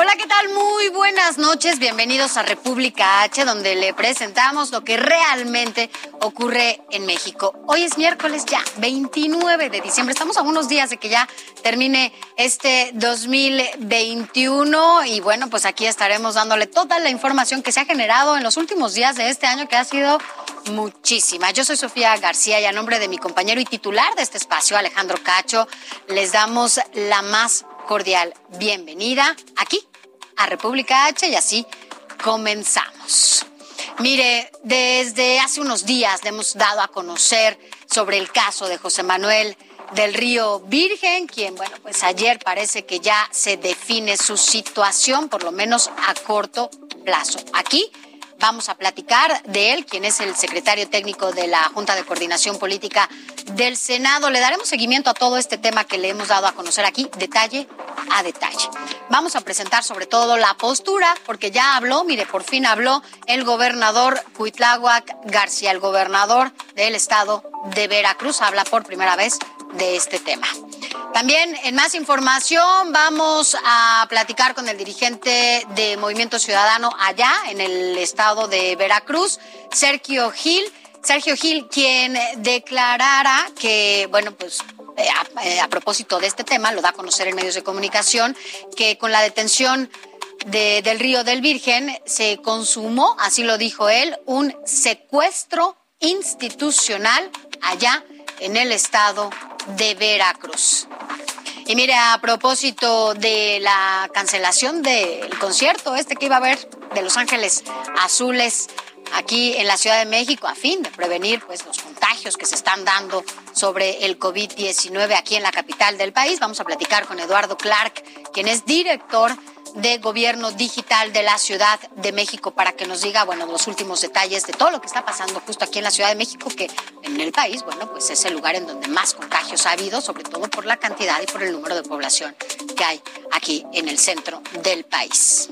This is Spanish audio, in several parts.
Hola, ¿qué tal? Muy buenas noches. Bienvenidos a República H, donde le presentamos lo que realmente ocurre en México. Hoy es miércoles ya, 29 de diciembre. Estamos a unos días de que ya termine este 2021 y bueno, pues aquí estaremos dándole toda la información que se ha generado en los últimos días de este año, que ha sido muchísima. Yo soy Sofía García y a nombre de mi compañero y titular de este espacio, Alejandro Cacho, les damos la más cordial bienvenida aquí a República H y así comenzamos. Mire, desde hace unos días le hemos dado a conocer sobre el caso de José Manuel del Río Virgen, quien, bueno, pues ayer parece que ya se define su situación, por lo menos a corto plazo. Aquí Vamos a platicar de él, quien es el secretario técnico de la Junta de Coordinación Política del Senado. Le daremos seguimiento a todo este tema que le hemos dado a conocer aquí, detalle a detalle. Vamos a presentar sobre todo la postura, porque ya habló, mire, por fin habló el gobernador Cuitláhuac García, el gobernador del estado de Veracruz, habla por primera vez de este tema. También en más información vamos a platicar con el dirigente de Movimiento Ciudadano allá en el estado de Veracruz, Sergio Gil. Sergio Gil, quien declarara que, bueno, pues eh, eh, a, propósito de este tema, lo da a conocer en medios de comunicación, que con la detención del río del Virgen se consumó, así lo dijo él, un secuestro institucional allá el estado de Veracruz. Y mire, a propósito de la cancelación del concierto este que iba a haber de Los Ángeles Azules aquí en la Ciudad de México a fin de prevenir pues los contagios que se están dando sobre el COVID-19 aquí en la capital del país. Vamos a platicar con Eduardo Clark, quien es director de Gobierno Digital de la Ciudad de México para que nos diga, bueno, los últimos detalles de todo lo que está pasando justo aquí en la Ciudad de México, que en el país, bueno, pues es el lugar en donde más contagios ha habido, sobre todo por la cantidad y por el número de población que hay aquí en el centro del país.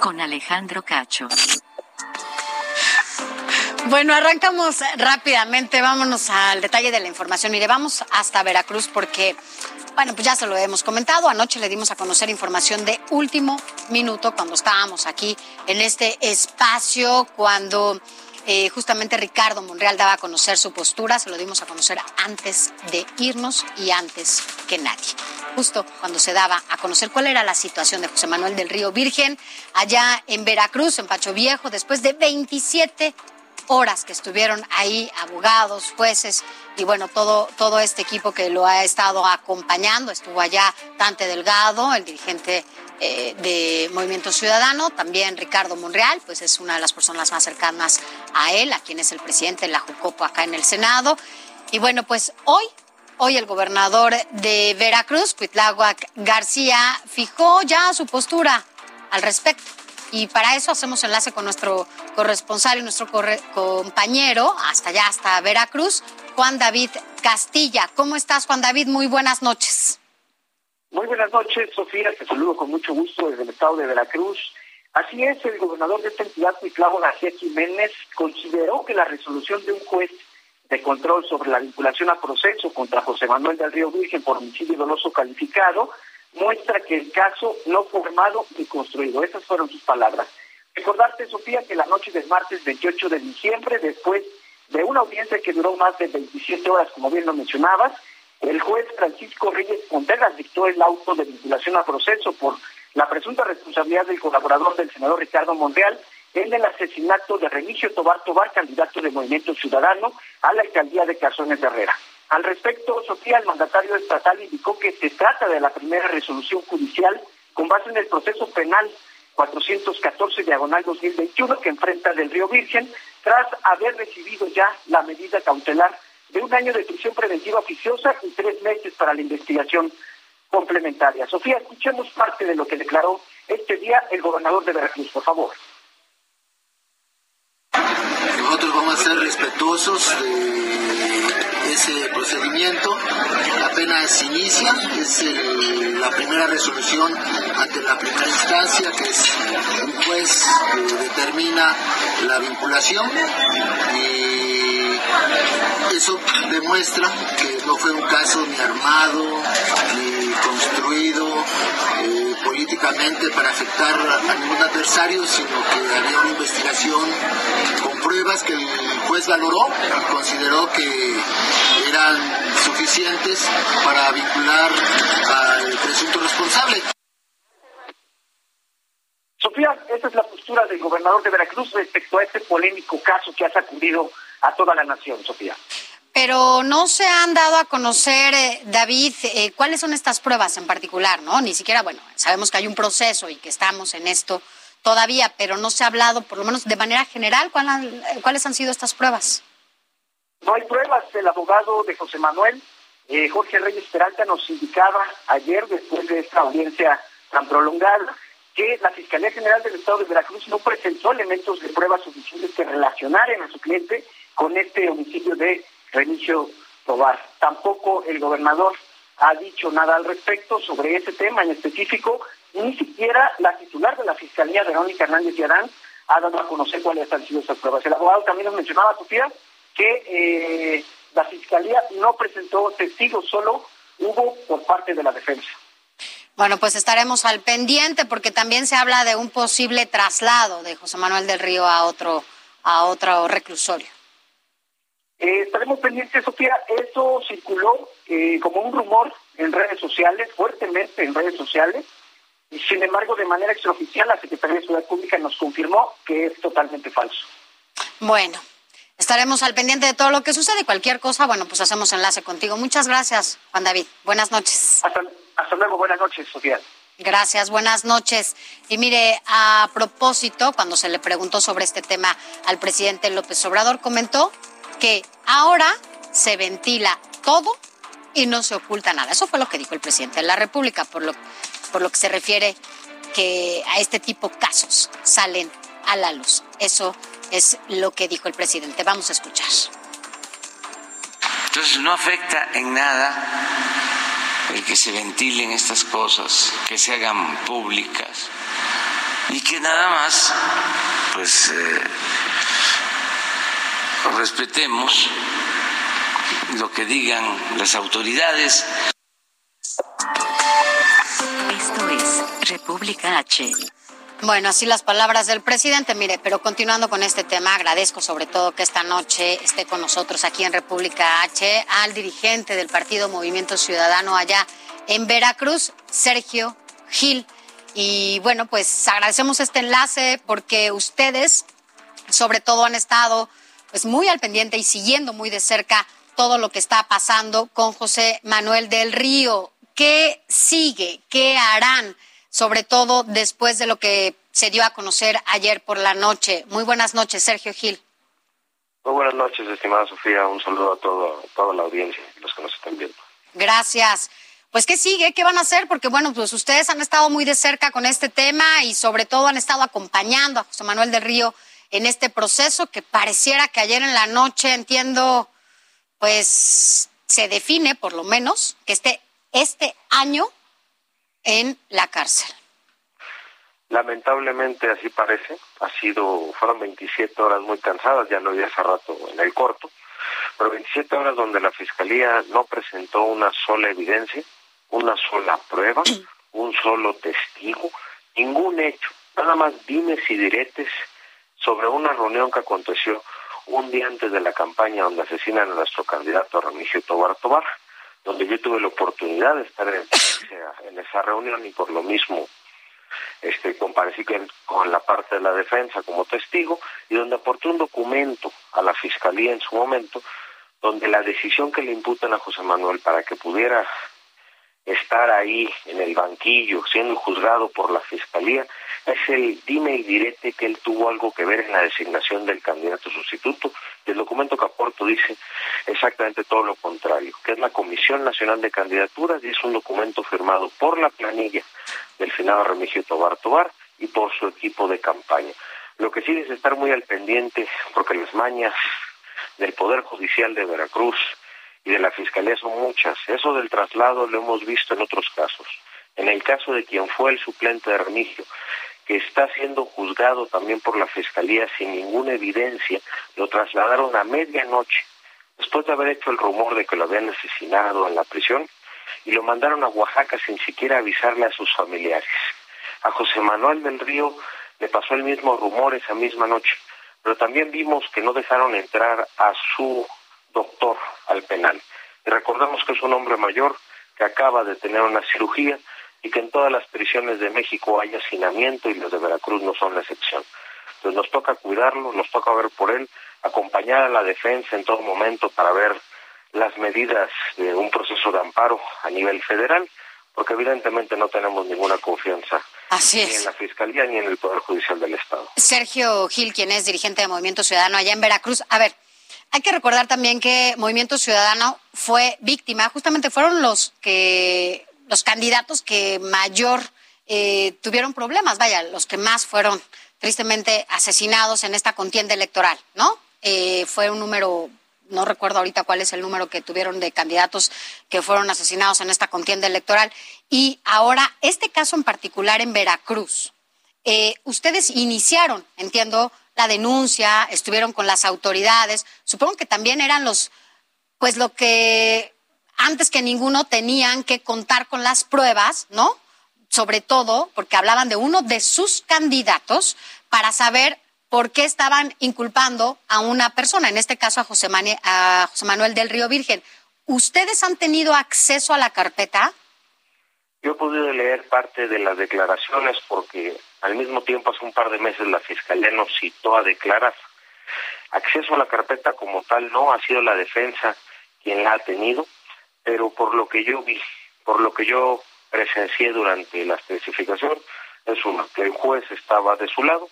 Con Alejandro Cacho. Bueno, arrancamos rápidamente, vámonos al detalle de la información. Mire, vamos hasta Veracruz porque, bueno, pues ya se lo hemos comentado. Anoche le dimos a conocer información de último minuto cuando estábamos aquí en este espacio, cuando eh, justamente Ricardo Monreal daba a conocer su postura, se lo dimos a conocer antes de irnos y antes que nadie. Justo cuando se daba a conocer cuál era la situación de José Manuel del Río Virgen allá en Veracruz, en Pacho Viejo, después de 27 horas que estuvieron ahí abogados, jueces y bueno, todo, todo este equipo que lo ha estado acompañando. Estuvo allá Dante Delgado, el dirigente eh, de Movimiento Ciudadano, también Ricardo Monreal, pues es una de las personas más cercanas a él, a quien es el presidente de la Jucopo acá en el Senado. Y bueno, pues hoy, hoy el gobernador de Veracruz, Cuitláhuac García, fijó ya su postura al respecto. Y para eso hacemos enlace con nuestro corresponsal y nuestro compañero hasta allá, hasta Veracruz, Juan David Castilla. ¿Cómo estás, Juan David? Muy buenas noches. Muy buenas noches, Sofía. Te saludo con mucho gusto desde el estado de Veracruz. Así es, el gobernador de esta entidad, Clavo García Jiménez, consideró que la resolución de un juez de control sobre la vinculación a proceso contra José Manuel del Río Virgen por homicidio doloso calificado muestra que el caso no formado ni construido. Esas fueron sus palabras. Recordarte, Sofía, que la noche del martes 28 de diciembre, después de una audiencia que duró más de 27 horas, como bien lo mencionabas, el juez Francisco Reyes Contreras dictó el auto de vinculación a proceso por la presunta responsabilidad del colaborador del senador Ricardo Monreal en el asesinato de Remigio Tobar Tobar, candidato de Movimiento Ciudadano a la alcaldía de Cazones de Herrera. Al respecto, Sofía, el mandatario estatal indicó que se trata de la primera resolución judicial con base en el proceso penal 414 diagonal 2021 que enfrenta del Río Virgen tras haber recibido ya la medida cautelar de un año de prisión preventiva oficiosa y tres meses para la investigación complementaria. Sofía, escuchemos parte de lo que declaró este día el gobernador de Veracruz, por favor. Nosotros vamos a ser respetuosos de ese procedimiento. Apenas inicia, es la primera resolución ante la primera instancia, que es un juez que determina la vinculación eso demuestra que no fue un caso ni armado, ni construido eh, políticamente para afectar a ningún adversario, sino que había una investigación con pruebas que el juez valoró y consideró que eran suficientes para vincular al presunto responsable. Sofía, esa es la postura del gobernador de Veracruz respecto a este polémico caso que ha sacudido a toda la nación, Sofía. Pero no se han dado a conocer, eh, David, eh, cuáles son estas pruebas en particular, ¿no? Ni siquiera, bueno, sabemos que hay un proceso y que estamos en esto todavía, pero no se ha hablado, por lo menos de manera general, cuáles han sido estas pruebas. No hay pruebas. El abogado de José Manuel, eh, Jorge Reyes Peralta, nos indicaba ayer, después de esta audiencia tan prolongada, que la Fiscalía General del Estado de Veracruz no presentó elementos de pruebas suficientes que relacionaran a su cliente con este homicidio de Renicio Tobar. Tampoco el gobernador ha dicho nada al respecto sobre ese tema en específico, ni siquiera la titular de la Fiscalía, Verónica Hernández Yarán, ha dado a conocer cuáles han sido esas pruebas. El abogado también nos mencionaba, Sofía, que eh, la Fiscalía no presentó testigos, solo hubo por parte de la defensa. Bueno, pues estaremos al pendiente porque también se habla de un posible traslado de José Manuel del Río a otro, a otro reclusorio. Eh, estaremos pendientes, Sofía. Eso circuló eh, como un rumor en redes sociales, fuertemente en redes sociales. Y sin embargo, de manera extraoficial, la Secretaría de Seguridad Pública nos confirmó que es totalmente falso. Bueno, estaremos al pendiente de todo lo que sucede. Cualquier cosa, bueno, pues hacemos enlace contigo. Muchas gracias, Juan David. Buenas noches. Hasta, hasta luego. Buenas noches, Sofía. Gracias, buenas noches. Y mire, a propósito, cuando se le preguntó sobre este tema al presidente López Obrador, comentó que ahora se ventila todo y no se oculta nada. Eso fue lo que dijo el presidente de la República, por lo, por lo que se refiere que a este tipo de casos salen a la luz. Eso es lo que dijo el presidente. Vamos a escuchar. Entonces no afecta en nada el que se ventilen estas cosas, que se hagan públicas y que nada más, pues eh, respetemos lo que digan las autoridades. Esto es República H. Bueno, así las palabras del presidente. Mire, pero continuando con este tema, agradezco sobre todo que esta noche esté con nosotros aquí en República H al dirigente del Partido Movimiento Ciudadano allá en Veracruz, Sergio Gil. Y bueno, pues agradecemos este enlace porque ustedes sobre todo han estado pues muy al pendiente y siguiendo muy de cerca todo lo que está pasando con José Manuel del Río. ¿Qué sigue? ¿Qué harán? Sobre todo después de lo que se dio a conocer ayer por la noche. Muy buenas noches, Sergio Gil. Muy buenas noches, estimada Sofía. Un saludo a, todo, toda la audiencia los que nos están viendo. Gracias. Pues, ¿qué sigue? ¿Qué van a hacer? Porque, bueno, pues ustedes han estado muy de cerca con este tema y sobre todo han estado acompañando a José Manuel del Río en este proceso que pareciera que ayer en la noche, entiendo, pues se define por lo menos que esté este año en la cárcel. Lamentablemente así parece, ha sido, fueron 27 horas muy cansadas, ya lo vi hace rato en el corto, pero 27 horas donde la Fiscalía no presentó una sola evidencia, una sola prueba, un solo testigo, ningún hecho, nada más dimes y diretes sobre una reunión que aconteció un día antes de la campaña donde asesinan a nuestro candidato Remigio Tobar Tobar, donde yo tuve la oportunidad de estar en, esa reunión y por lo mismo este, comparecí con la parte de la defensa como testigo y donde aporté un documento a la fiscalía en su momento donde la decisión que le imputan a José Manuel para que pudiera estar ahí en el banquillo siendo juzgado por la fiscalía es el dime y direte que él tuvo algo que ver en la designación del candidato sustituto. El documento que aporto dice exactamente todo lo contrario, que es la Comisión Nacional de Candidaturas y es un documento firmado por la planilla del finado Remigio Tobar Tobar y por su equipo de campaña. Lo que sí es estar muy al pendiente porque las mañas del Poder Judicial de Veracruz y de la Fiscalía son muchas. Eso del traslado lo hemos visto en otros casos. En el caso de quien fue el suplente de Remigio, que está siendo juzgado también por la Fiscalía sin ninguna evidencia, lo trasladaron a medianoche, después de haber hecho el rumor de que lo habían asesinado en la prisión, y lo mandaron a Oaxaca sin siquiera avisarle a sus familiares. A José Manuel del Río le pasó el mismo rumor esa misma noche, pero también vimos que no dejaron entrar a su doctor al penal. Y recordamos que es un hombre mayor que acaba de tener una cirugía y que en todas las prisiones de México hay hacinamiento y los de Veracruz no son la excepción. Entonces nos toca cuidarlo, nos toca ver por él, acompañar a la defensa en todo momento para ver las medidas de un proceso de amparo a nivel federal, porque evidentemente no tenemos ninguna confianza Así ni en la Fiscalía ni en el Poder Judicial del Estado. Sergio Gil, quien es dirigente de Movimiento Ciudadano allá en Veracruz. A ver, hay que recordar también que Movimiento Ciudadano fue víctima, justamente fueron los que los candidatos que mayor eh, tuvieron problemas, vaya, los que más fueron tristemente asesinados en esta contienda electoral, ¿no? Eh, fue un número, no recuerdo ahorita cuál es el número que tuvieron de candidatos que fueron asesinados en esta contienda electoral. Y ahora, este caso en particular en Veracruz, eh, ustedes iniciaron, entiendo, la denuncia, estuvieron con las autoridades. Supongo que también eran los, pues lo que antes que ninguno tenían que contar con las pruebas, ¿no? Sobre todo porque hablaban de uno de sus candidatos para saber por qué estaban inculpando a una persona, en este caso a José, a José Manuel del Río Virgen. ¿Ustedes han tenido acceso a la carpeta? Yo he podido leer parte de las declaraciones porque al mismo tiempo hace un par de meses la Fiscalía nos citó a declarar. Acceso a la carpeta como tal no ha sido la defensa quien la ha tenido, pero por lo que yo vi, por lo que yo presencié durante la especificación, es uno, que el juez estaba de su lado,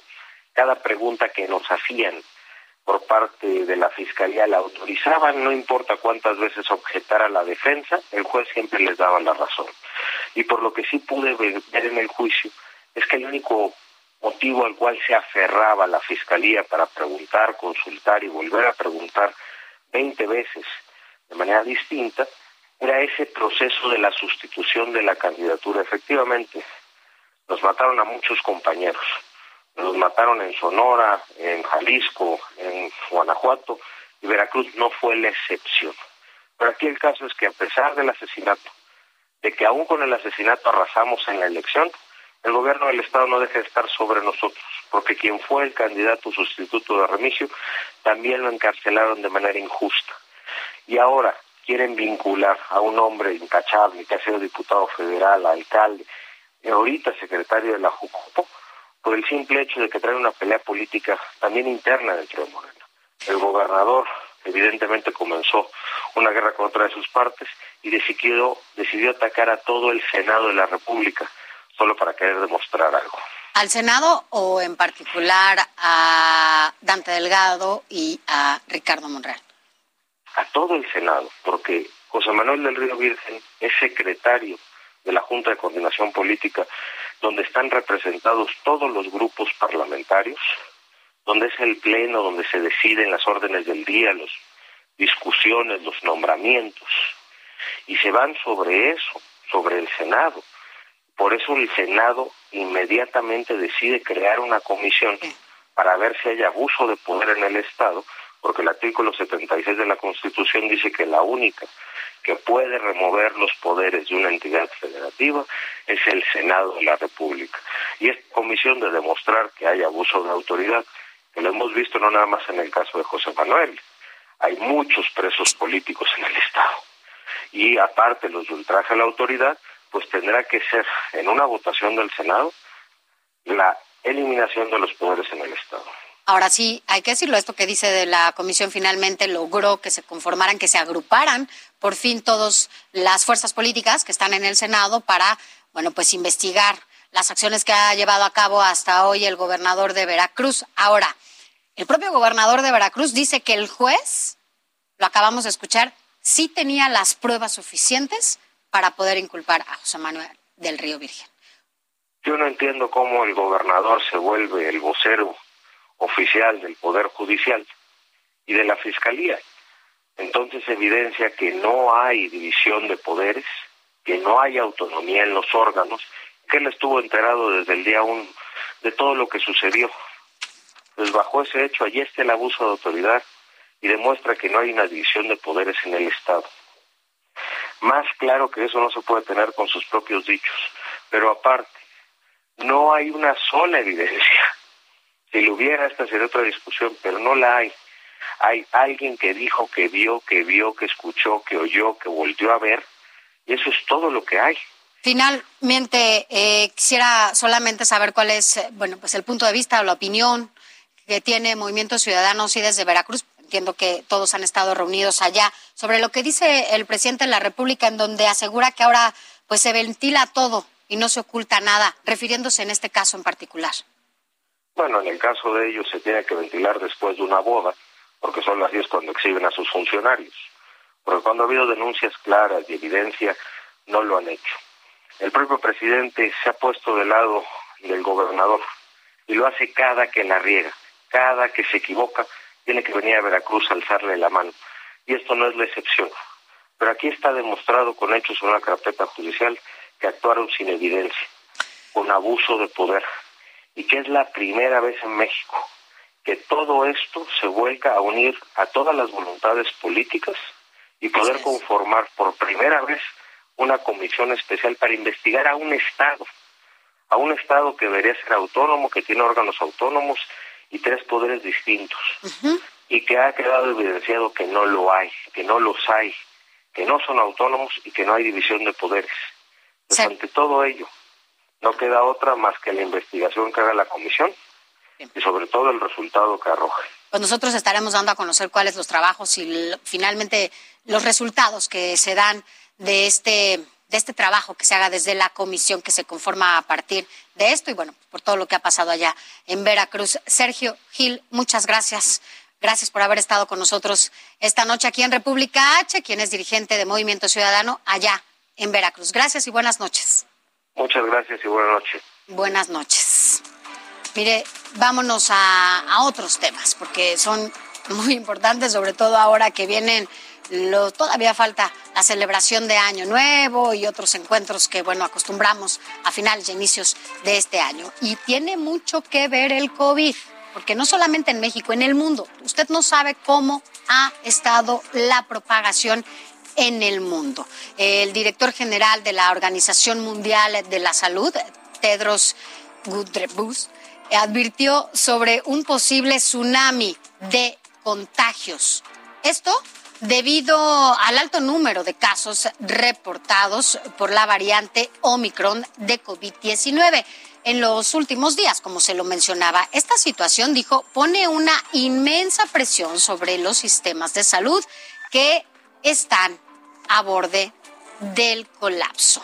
cada pregunta que nos hacían por parte de la Fiscalía la autorizaban, no importa cuántas veces objetara la defensa, el juez siempre les daba la razón. Y por lo que sí pude ver en el juicio, es que el único motivo al cual se aferraba la Fiscalía para preguntar, consultar y volver a preguntar 20 veces de manera distinta, era ese proceso de la sustitución de la candidatura. Efectivamente, nos mataron a muchos compañeros los mataron en Sonora, en Jalisco, en Guanajuato, y Veracruz no fue la excepción. Pero aquí el caso es que a pesar del asesinato, de que aún con el asesinato arrasamos en la elección, el gobierno del Estado no deja de estar sobre nosotros, porque quien fue el candidato sustituto de Remigio también lo encarcelaron de manera injusta. Y ahora quieren vincular a un hombre incachable que ha sido diputado federal, alcalde, ahorita secretario de la Jucopo, por el simple hecho de que trae una pelea política también interna dentro de Morena. El gobernador evidentemente comenzó una guerra contra de sus partes y decidió, decidió atacar a todo el Senado de la República solo para querer demostrar algo. ¿Al Senado o en particular a Dante Delgado y a Ricardo Monreal? A todo el Senado, porque José Manuel del Río Virgen es secretario de la Junta de Coordinación Política donde están representados todos los grupos parlamentarios, donde es el pleno donde se deciden las órdenes del día, las discusiones, los nombramientos, y se van sobre eso, sobre el Senado. Por eso el Senado inmediatamente decide crear una comisión para ver si hay abuso de poder en el Estado, porque el artículo 76 de la Constitución dice que la única que puede remover los poderes de una entidad federativa es el Senado de la República. Y esta comisión de demostrar que hay abuso de autoridad, que lo hemos visto no nada más en el caso de José Manuel, hay muchos presos políticos en el Estado. Y aparte los de ultraje a la autoridad, pues tendrá que ser en una votación del Senado la eliminación de los poderes en el Estado. Ahora sí, hay que decirlo, esto que dice de la comisión finalmente logró que se conformaran, que se agruparan por fin todas las fuerzas políticas que están en el Senado para, bueno, pues investigar las acciones que ha llevado a cabo hasta hoy el gobernador de Veracruz. Ahora, el propio gobernador de Veracruz dice que el juez, lo acabamos de escuchar, sí tenía las pruebas suficientes para poder inculpar a José Manuel del Río Virgen. Yo no entiendo cómo el gobernador se vuelve el vocero oficial del Poder Judicial y de la Fiscalía. Entonces evidencia que no hay división de poderes, que no hay autonomía en los órganos, que él estuvo enterado desde el día uno de todo lo que sucedió. Pues bajo ese hecho, allí está el abuso de autoridad y demuestra que no hay una división de poderes en el Estado. Más claro que eso no se puede tener con sus propios dichos. Pero aparte, no hay una sola evidencia si lo hubiera, esta sería otra discusión, pero no la hay. Hay alguien que dijo, que vio, que vio, que escuchó, que oyó, que volvió a ver, y eso es todo lo que hay. Finalmente, eh, quisiera solamente saber cuál es, eh, bueno, pues el punto de vista o la opinión que tiene Movimiento Ciudadanos y desde Veracruz. Entiendo que todos han estado reunidos allá sobre lo que dice el presidente de la República, en donde asegura que ahora pues se ventila todo y no se oculta nada, refiriéndose en este caso en particular. Bueno, en el caso de ellos se tiene que ventilar después de una boda, porque son las 10 cuando exhiben a sus funcionarios. Porque cuando ha habido denuncias claras y evidencia, no lo han hecho. El propio presidente se ha puesto del lado del gobernador y lo hace cada que la riega, cada que se equivoca, tiene que venir a Veracruz a alzarle la mano. Y esto no es la excepción. Pero aquí está demostrado con hechos en una carpeta judicial que actuaron sin evidencia, con abuso de poder, y que es la primera vez en México que todo esto se vuelca a unir a todas las voluntades políticas y poder conformar por primera vez una comisión especial para investigar a un Estado, a un Estado que debería ser autónomo, que tiene órganos autónomos y tres poderes distintos, y que ha quedado evidenciado que no lo hay, que no los hay, que no son autónomos y que no hay división de poderes. Pues ante todo ello, no queda otra más que la investigación que haga la comisión y sobre todo el resultado que arroje. Pues nosotros estaremos dando a conocer cuáles los trabajos y finalmente los resultados que se dan de este de este trabajo que se haga desde la comisión que se conforma a partir de esto y bueno, por todo lo que ha pasado allá en Veracruz. Sergio Gil, muchas gracias. Gracias por haber estado con nosotros esta noche aquí en República H, quien es dirigente de Movimiento Ciudadano allá en Veracruz. Gracias y buenas noches. Muchas gracias y buenas noches. Buenas noches. Mire, vámonos a, otros temas, porque son muy importantes, sobre todo ahora que vienen, lo, todavía falta la celebración de Año Nuevo y otros encuentros que, bueno, acostumbramos a finales y inicios de este año. Y tiene mucho que ver el COVID, porque no solamente en México, en el mundo, usted no sabe cómo ha estado la propagación en el mundo. El director general de la Organización Mundial de la Salud, Tedros Ghebreyesus, advirtió sobre un posible tsunami de contagios. Esto debido al alto número de casos reportados por la variante Omicron de COVID-19 en los últimos días, como se lo mencionaba. Esta situación, dijo, pone una inmensa presión sobre los sistemas de salud que están a borde del colapso.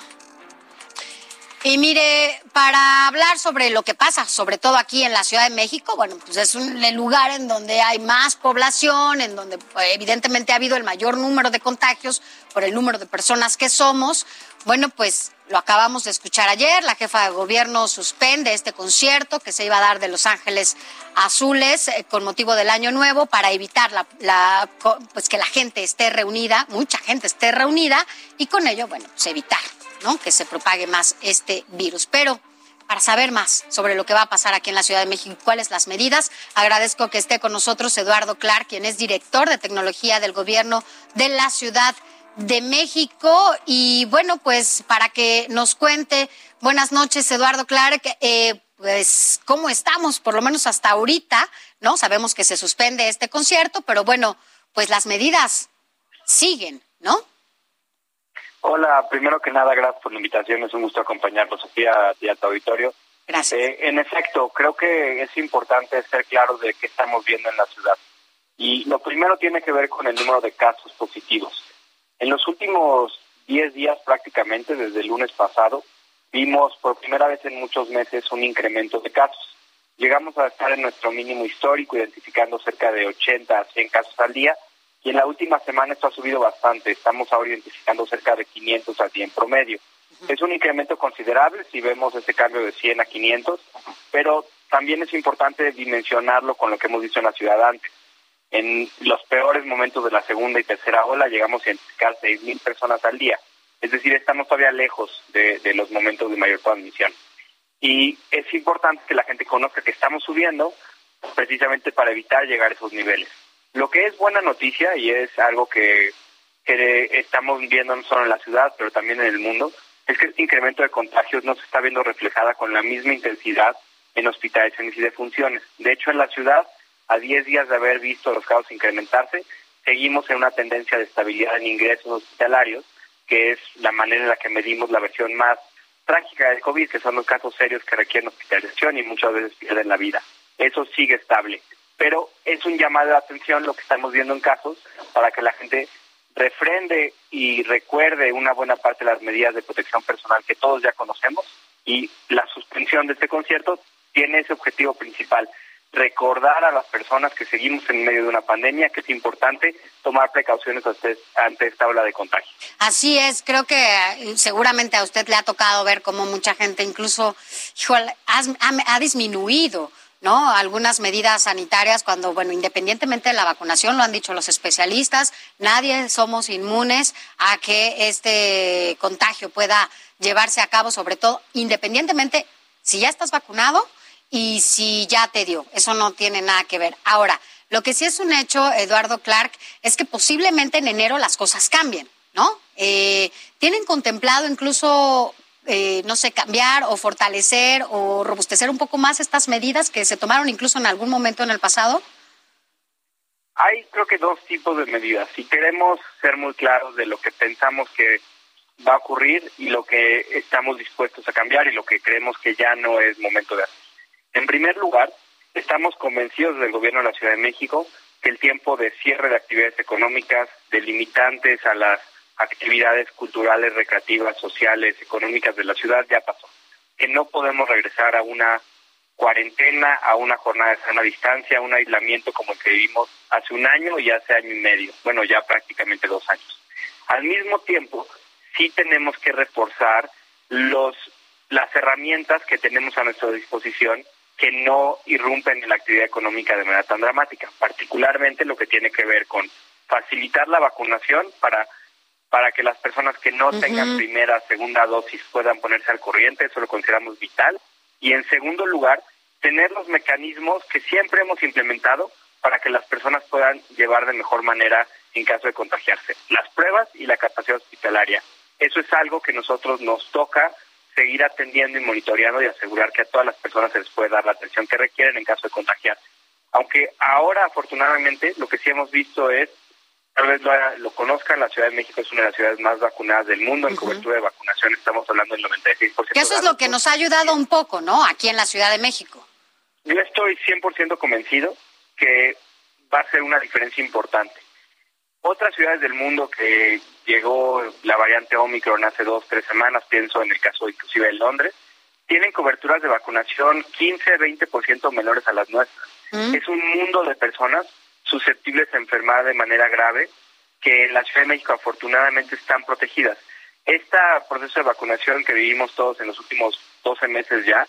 Y mire, para hablar sobre lo que pasa, sobre todo aquí en la Ciudad de México, bueno, pues es un, el lugar en donde hay más población, en donde pues, evidentemente ha habido el mayor número de contagios por el número de personas que somos. Bueno, pues lo acabamos de escuchar ayer, la jefa de gobierno suspende este concierto que se iba a dar de Los Ángeles Azules eh, con motivo del Año Nuevo para evitar la, pues que la gente esté reunida, mucha gente esté reunida y con ello, bueno, pues evitar ¿no? que se propague más este virus. Pero para saber más sobre lo que va a pasar aquí en la Ciudad de México y cuáles las medidas, agradezco que esté con nosotros Eduardo Clark, quien es director de tecnología del gobierno de la Ciudad de México. Y bueno, pues para que nos cuente, buenas noches, Eduardo Clark. Eh, pues, ¿cómo estamos? Por lo menos hasta ahorita, ¿no? Sabemos que se suspende este concierto, pero bueno, pues las medidas siguen, ¿no? Hola, primero que nada, gracias por la invitación. Es un gusto acompañarlo, Sofía, y a tu auditorio. Gracias. Eh, en efecto, creo que es importante ser claro de qué estamos viendo en la ciudad. Y lo primero tiene que ver con el número de casos positivos. En los últimos 10 días prácticamente, desde el lunes pasado, vimos por primera vez en muchos meses un incremento de casos. Llegamos a estar en nuestro mínimo histórico, identificando cerca de 80 a 100 casos al día, y en la última semana esto ha subido bastante. Estamos ahora identificando cerca de 500 al día en promedio. Es un incremento considerable si vemos ese cambio de 100 a 500, pero también es importante dimensionarlo con lo que hemos dicho en la ciudad antes. En los peores momentos de la segunda y tercera ola llegamos a identificar 6.000 personas al día. Es decir, estamos todavía lejos de, los momentos de mayor transmisión. Y es importante que la gente conozca que estamos subiendo precisamente para evitar llegar a esos niveles. Lo que es buena noticia y es algo que, estamos viendo no solo en la ciudad, pero también en el mundo, es que este incremento de contagios no se está viendo reflejada con la misma intensidad en hospitalizaciones y defunciones. De hecho, en la ciudad, a 10 días de haber visto los casos incrementarse, seguimos en una tendencia de estabilidad en ingresos hospitalarios, que es la manera en la que medimos la versión más trágica del COVID, que son los casos serios que requieren hospitalización y muchas veces pierden la vida. Eso sigue estable. Pero es un llamado de atención lo que estamos viendo en casos para que la gente refrende y recuerde una buena parte de las medidas de protección personal que todos ya conocemos y la suspensión de este concierto tiene ese objetivo principal, recordar a las personas que seguimos en medio de una pandemia que es importante tomar precauciones ante esta ola de contagio. Así es, creo que eh, seguramente a usted le ha tocado ver cómo mucha gente incluso ha, ha disminuido ¿no? Algunas medidas sanitarias cuando, bueno, independientemente de la vacunación, lo han dicho los especialistas, nadie somos inmunes a que este contagio pueda llevarse a cabo, sobre todo independientemente si ya estás vacunado y si ya te dio. Eso no tiene nada que ver. Ahora, lo que sí es un hecho, Eduardo Clark, es que posiblemente en enero las cosas cambien, ¿no? Eh, ¿Tienen contemplado incluso eh, no sé, cambiar o fortalecer o robustecer un poco más estas medidas que se tomaron incluso en algún momento en el pasado? Hay creo que dos tipos de medidas. Si queremos ser muy claros de lo que pensamos que va a ocurrir y lo que estamos dispuestos a cambiar y lo que creemos que ya no es momento de hacer. En primer lugar, estamos convencidos del gobierno de la Ciudad de México que el tiempo de cierre de actividades económicas, de limitantes a las actividades culturales, recreativas, sociales, económicas de la ciudad ya pasó. Que no podemos regresar a una cuarentena, a una jornada de sana distancia, a un aislamiento como el que vivimos hace un año y hace año y medio, bueno, ya prácticamente dos años. Al mismo tiempo, sí tenemos que reforzar los, las herramientas que tenemos a nuestra disposición que no irrumpen en la actividad económica de manera tan dramática, particularmente lo que tiene que ver con facilitar la vacunación para para que las personas que no tengan primera, segunda dosis puedan ponerse al corriente, eso lo consideramos vital. Y en segundo lugar, tener los mecanismos que siempre hemos implementado para que las personas puedan llevar de mejor manera en caso de contagiarse. Las pruebas y la capacidad hospitalaria. Eso es algo que nosotros nos toca seguir atendiendo y monitoreando y asegurar que a todas las personas se les puede dar la atención que requieren en caso de contagiarse. Aunque ahora, afortunadamente, lo que sí hemos visto es tal vez lo, conozcan, la Ciudad de México es una de las ciudades más vacunadas del mundo en cobertura de vacunación, estamos hablando del 96%. Que eso es lo que nos ha ayudado un poco, ¿no? Aquí en la Ciudad de México. Yo estoy 100% convencido que va a ser una diferencia importante. Otras ciudades del mundo que llegó la variante Omicron hace dos, tres semanas, pienso en el caso inclusive de Londres, tienen coberturas de vacunación 15, 20% menores a las nuestras. Mm. Es un mundo de personas susceptibles a enfermar de manera grave, que en la Ciudad de México afortunadamente están protegidas. Este proceso de vacunación que vivimos todos en los últimos 12 meses ya,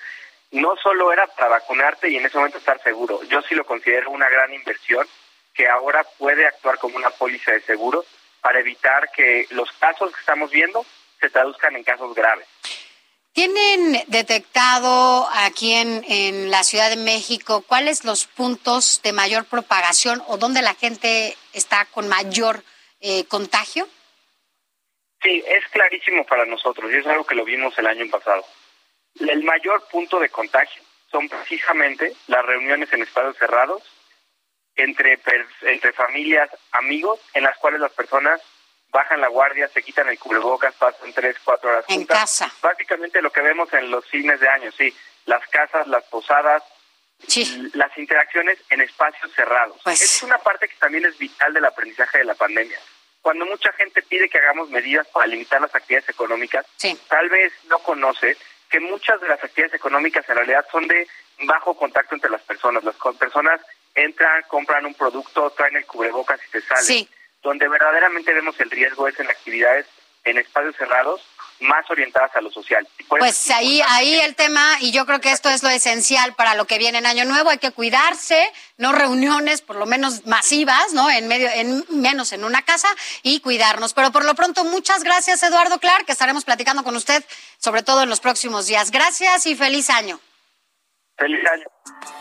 no solo era para vacunarte y en ese momento estar seguro, yo sí lo considero una gran inversión que ahora puede actuar como una póliza de seguro para evitar que los casos que estamos viendo se traduzcan en casos graves. ¿Tienen detectado aquí en, en, la Ciudad de México cuáles los puntos de mayor propagación o dónde la gente está con mayor eh, contagio? Sí, es clarísimo para nosotros y es algo que lo vimos el año pasado. El mayor punto de contagio son precisamente las reuniones en espacios cerrados entre, entre familias, amigos, en las cuales las personas bajan la guardia, se quitan el cubrebocas, pasan tres, cuatro horas en casa. Básicamente lo que vemos en los fines de año, sí. las casas, las posadas, las interacciones en espacios cerrados. Pues es una parte que también es vital del aprendizaje de la pandemia. Cuando mucha gente pide que hagamos medidas para limitar las actividades económicas, tal vez no conoce que muchas de las actividades económicas en realidad son de bajo contacto entre las personas. Las personas entran, compran un producto, traen el cubrebocas y se salen. Donde verdaderamente vemos el riesgo es en actividades en espacios cerrados más orientadas a lo social. Pues ahí, ahí el tema, y yo creo que esto es lo esencial para lo que viene en Año Nuevo, hay que cuidarse, no reuniones por lo menos masivas, ¿no? En medio, en menos en una casa y cuidarnos. Pero por lo pronto, muchas gracias, Eduardo Clark, que estaremos platicando con usted, sobre todo en los próximos días. Gracias y feliz año. Feliz año.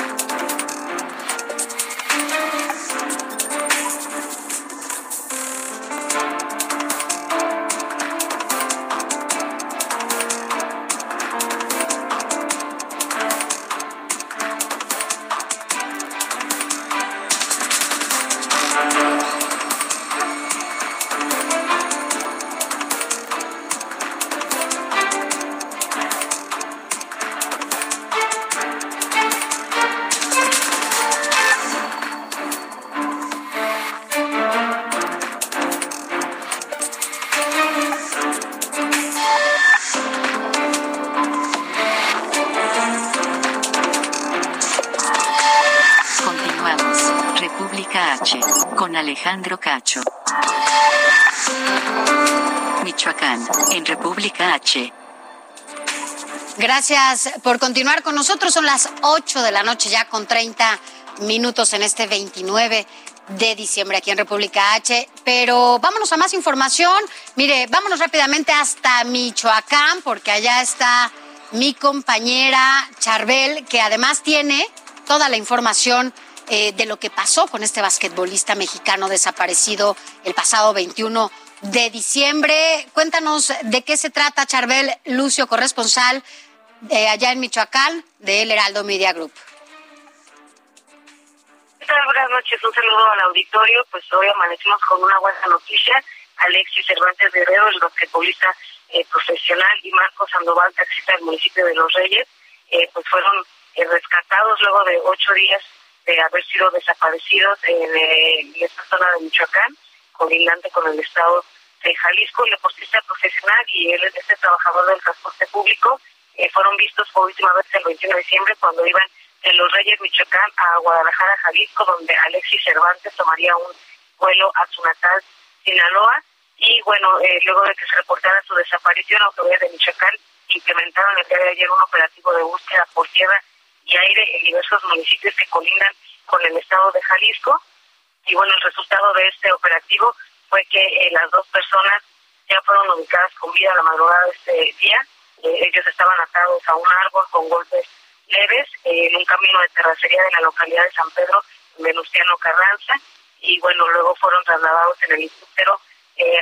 Alejandro Cacho. Michoacán, en República H. Gracias por continuar con nosotros. Son las 8 de la noche ya con 30 minutos en este 29 de diciembre aquí en República H. Pero vámonos a más información. Mire, vámonos rápidamente hasta Michoacán porque allá está mi compañera Charbel, que además tiene toda la información eh, de lo que pasó con este basquetbolista mexicano desaparecido el pasado 21 de diciembre. Cuéntanos de qué se trata, Charbel Lucio, corresponsal eh, allá en Michoacán del Heraldo Media Group. Buenas noches, un saludo al auditorio. Pues hoy amanecimos con una buena noticia. Alexis Cervantes Guerrero, el basquetbolista eh, profesional, y Marcos Sandoval, taxista del municipio de Los Reyes, pues fueron rescatados luego de ocho días de haber sido desaparecidos en, esta zona de Michoacán, colindante con el estado de Jalisco, el deportista profesional y él es este trabajador del transporte público, eh, fueron vistos por última vez el 21 de diciembre cuando iban de Los Reyes, Michoacán, a Guadalajara, Jalisco, donde Alexis Cervantes tomaría un vuelo a su natal, Sinaloa, y bueno, eh, luego de que se reportara su desaparición, autoridades de Michoacán implementaron el día de ayer un operativo de búsqueda por tierra y aire en diversos municipios que colindan con el estado de Jalisco. Y bueno, el resultado de este operativo fue que eh, las dos personas ya fueron ubicadas con vida a la madrugada de este día. Eh, ellos estaban atados a un árbol con golpes leves eh, en un camino de terracería de la localidad de San Pedro, Venustiano Carranza. Y bueno, luego fueron trasladados en el helicóptero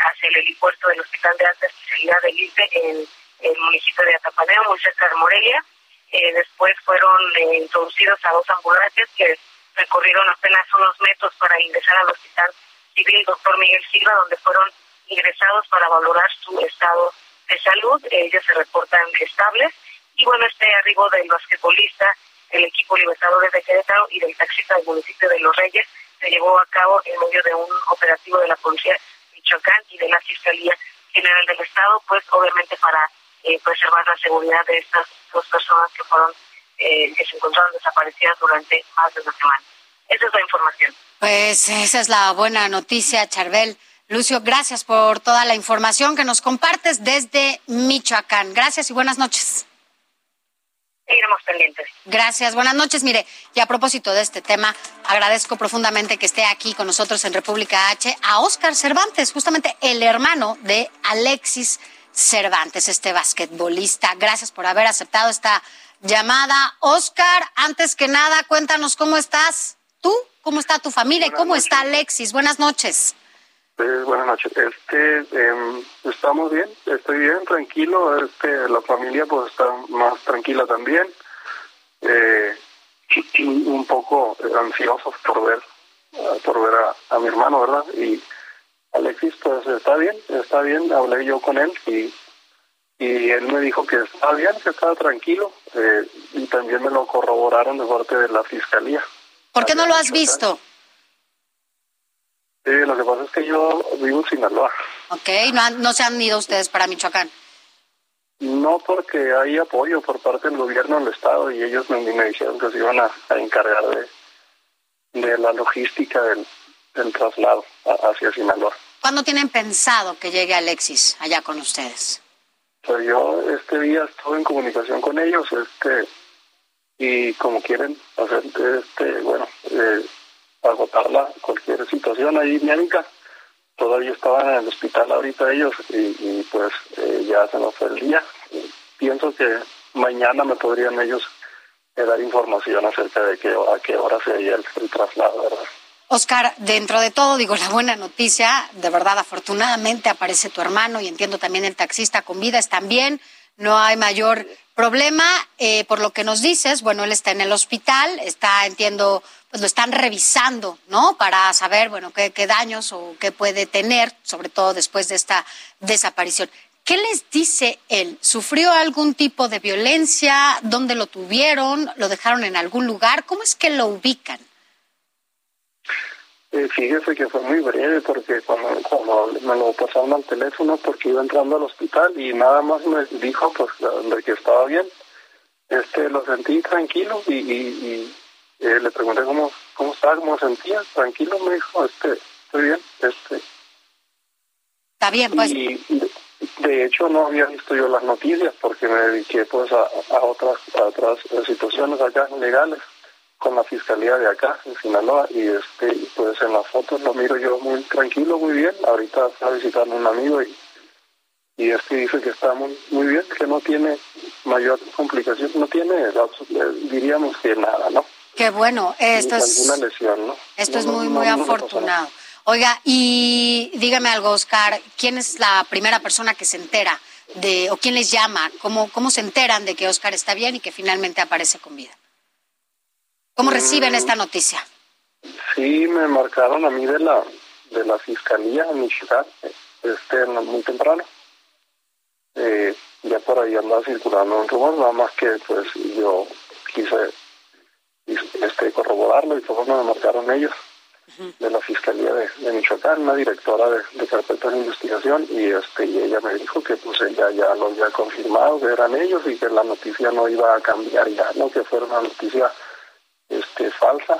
hacia el helipuerto del Hospital de Alta Especialidad del ICE en el municipio de Atapaneo, muy cerca de Morelia. Eh, después fueron eh, introducidos a dos ambulantes que recorrieron apenas unos metros para ingresar al hospital civil doctor Miguel Silva, donde fueron ingresados para valorar su estado de salud. Ellos se reportan estables. Y bueno, este arribo del basquetbolista, el equipo Libertadores de Querétaro y del taxista del municipio de Los Reyes se llevó a cabo en medio de un operativo de la Policía Michoacán y de la Fiscalía General del Estado, pues obviamente para eh, preservar la seguridad de estas dos personas que fueron eh, que se encontraron desaparecidas durante más de una semana. Esa es la información. Pues esa es la buena noticia, Charbel. Lucio, gracias por toda la información que nos compartes desde Michoacán. Gracias y buenas noches. seguiremos pendientes. Gracias, buenas noches. Mire, y a propósito de este tema, agradezco profundamente que esté aquí con nosotros en República H a Oscar Cervantes, justamente el hermano de Alexis Cervantes, este basquetbolista. Gracias por haber aceptado esta llamada. Oscar, antes que nada, cuéntanos cómo estás tú, cómo está tu familia y cómo está Alexis. Buenas noches. buenas noches. Este, em, estamos bien, estoy bien, tranquilo. Este, la familia pues está más tranquila también. Eh, un poco ansiosos por ver, por ver a, a mi hermano, ¿verdad? Y Alexis, pues está bien, está bien, hablé yo con él y, y él me dijo que estaba bien, que estaba tranquilo eh, y también me lo corroboraron de parte de la fiscalía. ¿Por qué no lo has visto? Sí, lo que pasa es que yo vivo en Sinaloa. Ok, ¿no, no se han ido ustedes para Michoacán? No, porque hay apoyo por parte del gobierno del Estado y ellos me, me dijeron que se iban a, a encargar de, de la logística del, del traslado hacia Sinaloa. ¿Cuándo tienen pensado que llegue Alexis allá con ustedes? Pues yo este día estuve en comunicación con ellos, este y como quieren hacer, este, bueno, eh, agotarla cualquier situación ahí médica. Todavía estaban en el hospital ahorita ellos y, pues eh, ya se nos fue el día. pienso que mañana me podrían ellos eh, dar información acerca de qué, a qué hora sería el, el traslado, ¿verdad? Oscar, dentro de todo, digo, la buena noticia, de verdad, afortunadamente aparece tu hermano y entiendo también el taxista con vida, están bien, no hay mayor problema. Eh, por lo que nos dices, bueno, él está en el hospital, está, entiendo, pues lo están revisando, ¿no? Para saber, bueno, qué, qué daños o qué puede tener, sobre todo después de esta desaparición. ¿Qué les dice él? ¿Sufrió algún tipo de violencia? ¿Dónde lo tuvieron? ¿Lo dejaron en algún lugar? ¿Cómo es que lo ubican? Eh, fíjese que fue muy breve porque cuando, cuando me lo pasaron al teléfono porque iba entrando al hospital y nada más me dijo pues de que estaba bien. Este lo sentí tranquilo y, y, eh, le pregunté cómo cómo estaba, cómo sentía, tranquilo me dijo, este, estoy bien, este. Está bien, pues. Y de hecho no había visto yo las noticias porque me dediqué pues a, a otras a otras situaciones acá legales con la fiscalía de acá en Sinaloa y este pues en las fotos lo miro yo muy tranquilo muy bien. Ahorita está visitando un amigo y y este dice que está muy, muy bien que no tiene mayor complicación no tiene diríamos que nada no qué bueno esto es lesión no esto es muy muy afortunado. Oiga y dígame algo Oscar quién es la primera persona que se entera de o quién les llama cómo cómo se enteran de que Oscar está bien y que finalmente aparece con vida ¿Cómo reciben esta noticia? Sí, me marcaron a mí de la de la fiscalía en Michoacán, este, muy temprano. Eh, ya por ahí andaba circulando un rumor, nada más que pues yo quise este corroborarlo y todo me marcaron ellos de la fiscalía de, Michoacán, una directora de, de carpetas de investigación y este y ella me dijo que pues ella ya lo había confirmado que eran ellos y que la noticia no iba a cambiar ya, no que fuera una noticia este falsa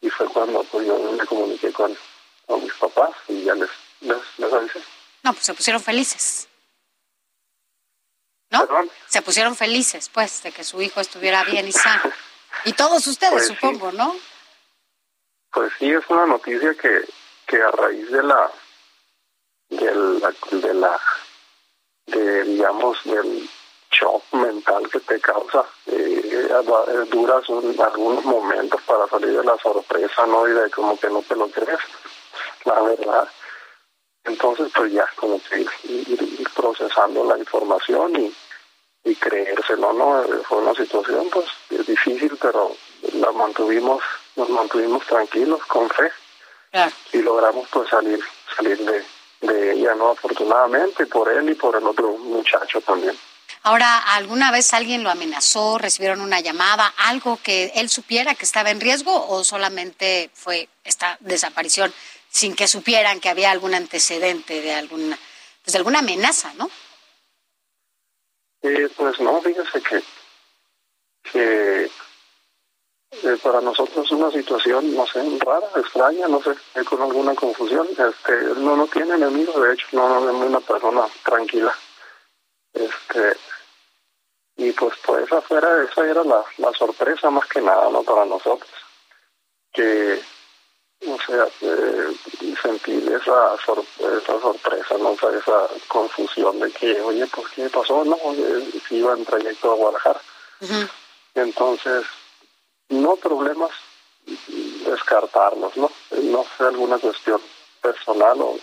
y fue cuando pues, yo me comuniqué con, con mis papás y ya les, les, les avisé. No, pues se pusieron felices. ¿No? Se pusieron felices, pues, de que su hijo estuviera bien y sano. Y todos ustedes, Pues supongo, sí. ¿no? Pues sí, es una noticia que, que a raíz de la, de la, de la, de, digamos, del shock mental que te causa, eh, duras un- algunos momentos para salir de la sorpresa, ¿no? Y de como que no te lo crees, la verdad. Entonces, pues ya, como que ir, procesando la información y, y creérselo, ¿no? Eh, Fue una situación, pues, difícil, pero la mantuvimos, nos mantuvimos tranquilos, con fe, Claro. y logramos, pues, salir, salir de, de ella, ¿no? Afortunadamente, por él y por el otro muchacho también. Ahora, ¿alguna vez alguien lo amenazó? ¿Recibieron una llamada? ¿Algo que él supiera que estaba en riesgo o solamente fue esta desaparición sin que supieran que había algún antecedente de alguna, pues de alguna amenaza, ¿no? Eh, pues no, fíjese que, que eh, para nosotros es una situación, no sé, rara, extraña, no sé, con alguna confusión. Este, no, no tiene enemigos, de hecho, no, no es una persona tranquila. Este, Y pues pues esa, fuera, esa era la, la sorpresa más que nada, ¿no? Para nosotros. Que, o sea, eh, sentir esa, esa sorpresa, ¿no? O sea, esa confusión de que, oye, pues ¿qué pasó? No, si iba en trayecto a Guadalajara. Entonces, no problemas, descartarlos, ¿no? No sé, alguna cuestión personal o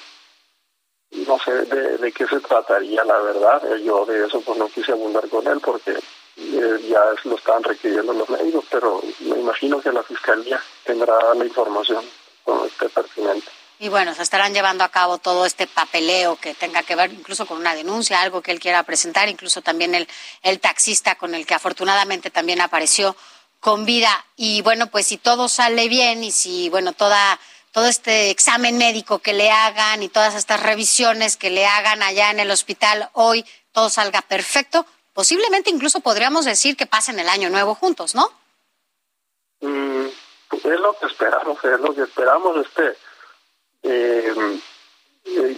no sé de, de qué se trataría, la verdad. Eh, yo de eso pues no quise abundar con él porque eh, ya lo estaban requiriendo los médicos, pero me imagino que la fiscalía tendrá la información con este pertinente. Y bueno, se estarán llevando a cabo todo este papeleo que tenga que ver incluso con una denuncia, algo que él quiera presentar, incluso también el, el taxista con el que afortunadamente también apareció con vida. Y bueno, pues si todo sale bien y si, bueno, toda todo este examen médico que le hagan y todas estas revisiones que le hagan allá en el hospital hoy, todo salga perfecto, posiblemente incluso podríamos decir que pasen el año nuevo juntos, ¿no? Mm, es lo que esperamos, es lo que esperamos, este, eh, eh,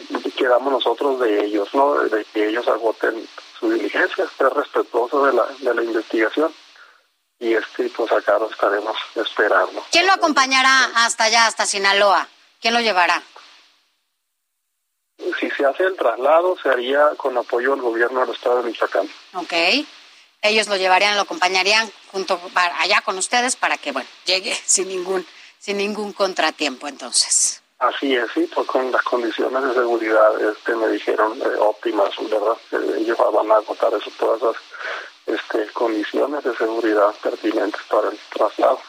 nosotros de ellos, ¿no? De que ellos agoten su diligencia, ser respetuosos de la, de la investigación y este pues acá lo estaremos esperando. ¿Quién lo acompañará hasta allá, hasta Sinaloa? ¿Quién lo llevará? Si se hace el traslado, se haría con apoyo del gobierno del estado de Michoacán. Ok. Ellos lo llevarían, lo acompañarían junto allá con ustedes para que, bueno, llegue sin ningún, sin ningún contratiempo entonces. Así es, sí, pues con las condiciones de seguridad este, me dijeron eh, óptimas, ¿verdad? ellos van a agotar eso, todas esas este, condiciones de seguridad pertinentes para el traslado.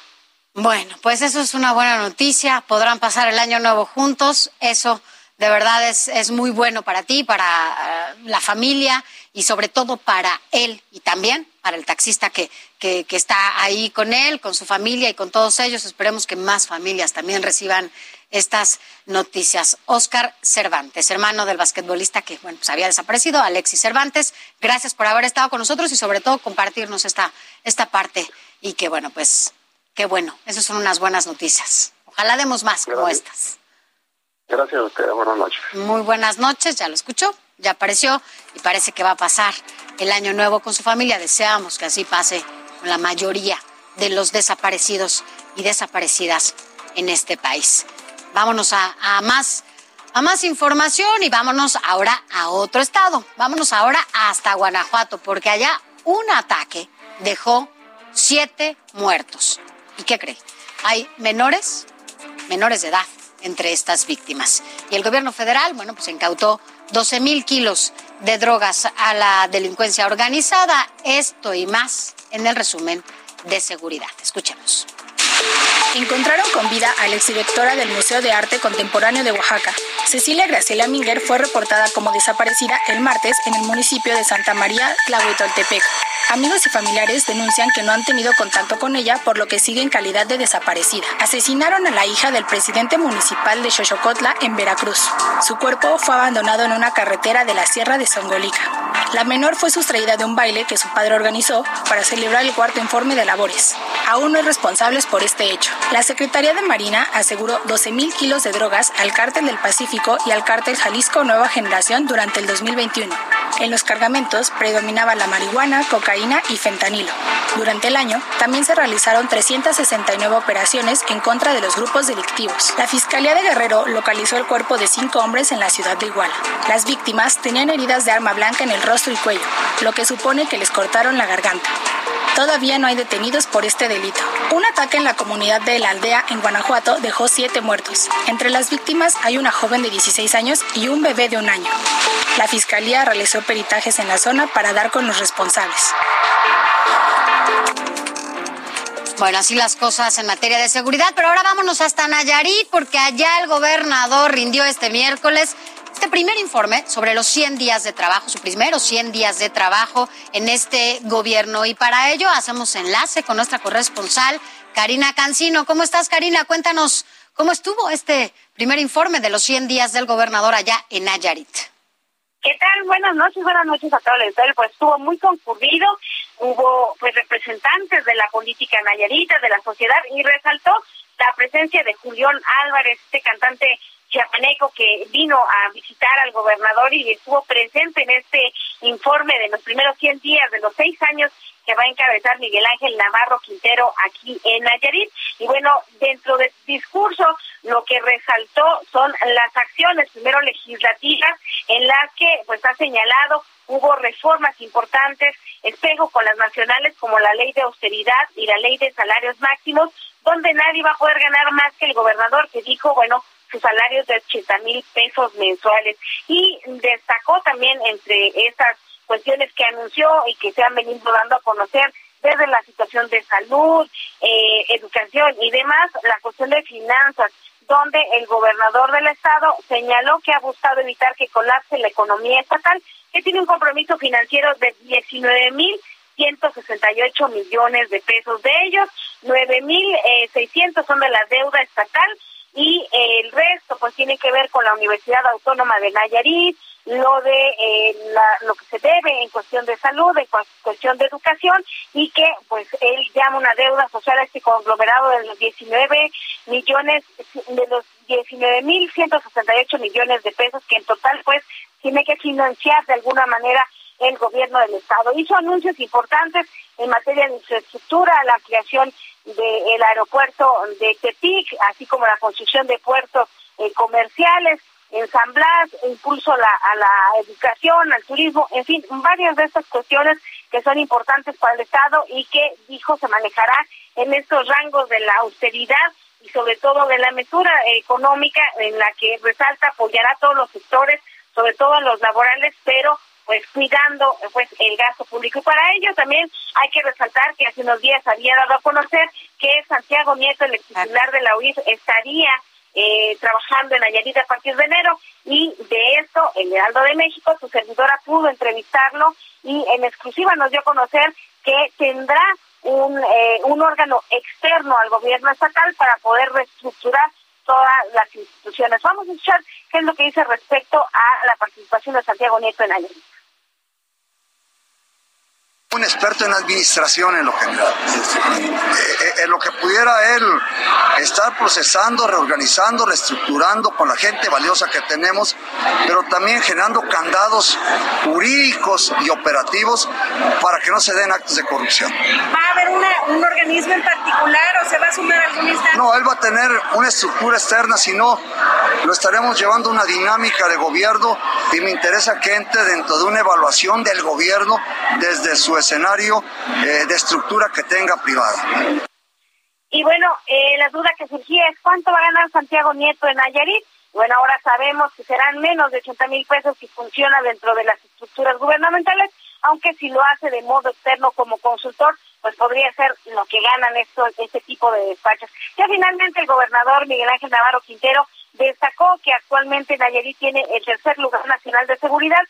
Bueno, pues eso es una buena noticia. Podrán pasar el año nuevo juntos. Eso de verdad es, es muy bueno para ti, para eh, la familia y sobre todo para él y también para el taxista que, que, que, está ahí con él, con su familia y con todos ellos. Esperemos que más familias también reciban estas noticias. Oscar Cervantes, hermano del basquetbolista que bueno, pues había desaparecido, Alexis Cervantes, gracias por haber estado con nosotros y sobre todo compartirnos esta, esta parte. Y que bueno, pues qué bueno, esas son unas buenas noticias. Ojalá demos más como estas. Gracias a usted, buenas noches. Muy buenas noches, ya lo escuchó, ya apareció y parece que va a pasar el año nuevo con su familia. Deseamos que así pase con la mayoría de los desaparecidos y desaparecidas en este país. Vámonos a, más a más información y vámonos ahora a otro estado. Vámonos ahora hasta Guanajuato, porque allá un ataque dejó siete muertos. ¿Y qué cree? Hay menores, menores de edad entre estas víctimas. Y el gobierno federal, bueno, pues incautó 12 mil kilos de drogas a la delincuencia organizada. Esto y más en el resumen de seguridad. Escuchemos. Encontraron con vida a la exdirectora del Museo de Arte Contemporáneo de Oaxaca. Cecilia Graciela Minguer fue reportada como desaparecida el martes en el municipio de Santa María, Tlahuitoltepec. Amigos y familiares denuncian que no han tenido contacto con ella, por lo que sigue en calidad de desaparecida. Asesinaron a la hija del presidente municipal de Xochocotla en Veracruz. Su cuerpo fue abandonado en una carretera de la Sierra de Songolica. La menor fue sustraída de un baile que su padre organizó para celebrar el cuarto informe de labores. Aún no hay responsables por este hecho. La Secretaría de Marina aseguró 12.000 kilos de drogas al Cártel del Pacífico y al Cártel Jalisco Nueva Generación durante el 2021. En los cargamentos predominaba la marihuana, cocaína y fentanilo. Durante el año también se realizaron 369 operaciones en contra de los grupos delictivos. La Fiscalía de Guerrero localizó el cuerpo de cinco hombres en la ciudad de Iguala. Las víctimas tenían heridas de arma blanca en el rostro y cuello, lo que supone que les cortaron la garganta. Todavía no hay detenidos por este delito. Un ataque en la comunidad de la aldea en Guanajuato dejó siete muertos. Entre las víctimas hay una joven de 16 años y un bebé de un año. La fiscalía realizó peritajes en la zona para dar con los responsables. Bueno, así las cosas en materia de seguridad, pero ahora vámonos hasta Nayarit porque allá el gobernador rindió este miércoles este primer informe sobre los 100 días de trabajo, su primero 100 días de trabajo en este gobierno. Y para ello hacemos enlace con nuestra corresponsal, Karina Cancino. ¿Cómo estás, Karina? Cuéntanos cómo estuvo este primer informe de los 100 días del gobernador allá en Nayarit. ¿Qué tal? Buenas noches, buenas noches a todos el Pues estuvo muy concurrido, hubo pues representantes de la política nayarita, de la sociedad y resaltó la presencia de Julián Álvarez, este cantante chiapaneco que vino a visitar al gobernador y estuvo presente en este informe de los primeros 100 días de los seis años que va a encabezar Miguel Ángel Navarro Quintero aquí en Nayarit. Y bueno, dentro del discurso lo que resaltó son las acciones, primero legislativas, en las que pues ha señalado hubo reformas importantes, espejo con las nacionales como la ley de austeridad y la ley de salarios máximos, donde nadie va a poder ganar más que el gobernador que dijo, bueno, sus salarios de 80 mil pesos mensuales. Y destacó también entre esas cuestiones que anunció y que se han venido dando a conocer desde la situación de salud, eh, educación y demás, la cuestión de finanzas, donde el gobernador del estado señaló que ha buscado evitar que colapse la economía estatal, que tiene un compromiso financiero de 19 mil 168 millones de pesos. De ellos, 9.600 eh, son de la deuda estatal y el resto pues tiene que ver con la Universidad Autónoma de Nayarit, lo de eh, lo que se debe en cuestión de salud, en cuestión de educación y que pues él llama una deuda social a este conglomerado de los 19 millones de los 19 mil 168 millones de pesos que en total pues tiene que financiar de alguna manera el gobierno del estado. Hizo anuncios importantes en materia de infraestructura, la ampliación del aeropuerto de Tepic, así como la construcción de puertos eh, comerciales, en San Blas, impulso a la educación, al turismo, en fin, varias de estas cuestiones que son importantes para el Estado y que, dijo, se manejará en estos rangos de la austeridad y sobre todo de la mesura económica en la que resalta apoyará a todos los sectores, sobre todo los laborales, pero pues cuidando pues el gasto público. Y para ello también hay que resaltar que hace unos días había dado a conocer que Santiago Nieto, el titular de la UIF, estaría eh, trabajando en Nayarit a partir de enero y de esto el Heraldo de México, su servidora pudo entrevistarlo y en exclusiva nos dio a conocer que tendrá un, eh, un órgano externo al gobierno estatal para poder reestructurar todas las instituciones. Vamos a escuchar qué es lo que dice respecto a la participación de Santiago Nieto en Nayarit un experto en administración en lo general. Eh, eh, en lo que pudiera él estar procesando, reorganizando, reestructurando con la gente valiosa que tenemos, pero también generando candados jurídicos y operativos para que no se den actos de corrupción. ¿Va a haber un organismo en particular o se va a sumar algún instancia? No, él va a tener una estructura externa, si no, lo estaremos llevando a una dinámica de gobierno y me interesa que entre dentro de una evaluación del gobierno desde su escenario eh, de estructura que tenga privada. Y bueno, eh, la duda que surgía es cuánto va a ganar Santiago Nieto en Nayarit. Bueno, ahora sabemos que serán menos de 80 mil pesos si funciona dentro de las estructuras gubernamentales, aunque si lo hace de modo externo como consultor, pues podría ser lo que ganan estos, este tipo de despachos. Ya finalmente el gobernador Miguel Ángel Navarro Quintero destacó que actualmente Nayarit tiene el tercer lugar nacional de seguridad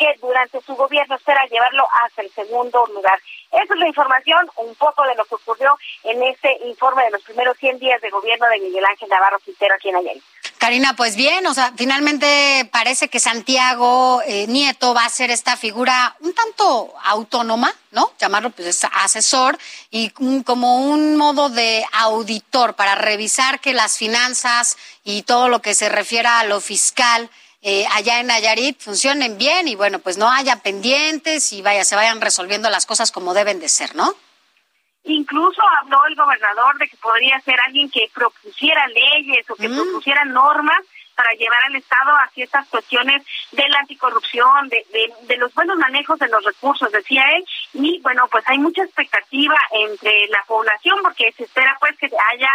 que durante su gobierno espera llevarlo hasta el segundo lugar. Esa es la información, un poco de lo que ocurrió en ese informe de los primeros 100 días de gobierno de Miguel Ángel Navarro Quintero aquí en Nayarit. Karina, pues bien, o sea, finalmente parece que Santiago eh, Nieto va a ser esta figura un tanto autónoma, ¿no? Llamarlo pues asesor y como un modo de auditor para revisar que las finanzas y todo lo que se refiera a lo fiscal eh, allá en Nayarit funcionen bien y bueno, pues no haya pendientes y vaya, se vayan resolviendo las cosas como deben de ser, ¿no? Incluso habló el gobernador de que podría ser alguien que propusiera leyes o que mm. propusiera normas para llevar al Estado hacia estas cuestiones de la anticorrupción, de, de, los buenos manejos de los recursos, decía él. Y bueno, pues hay mucha expectativa entre la población porque se espera pues que haya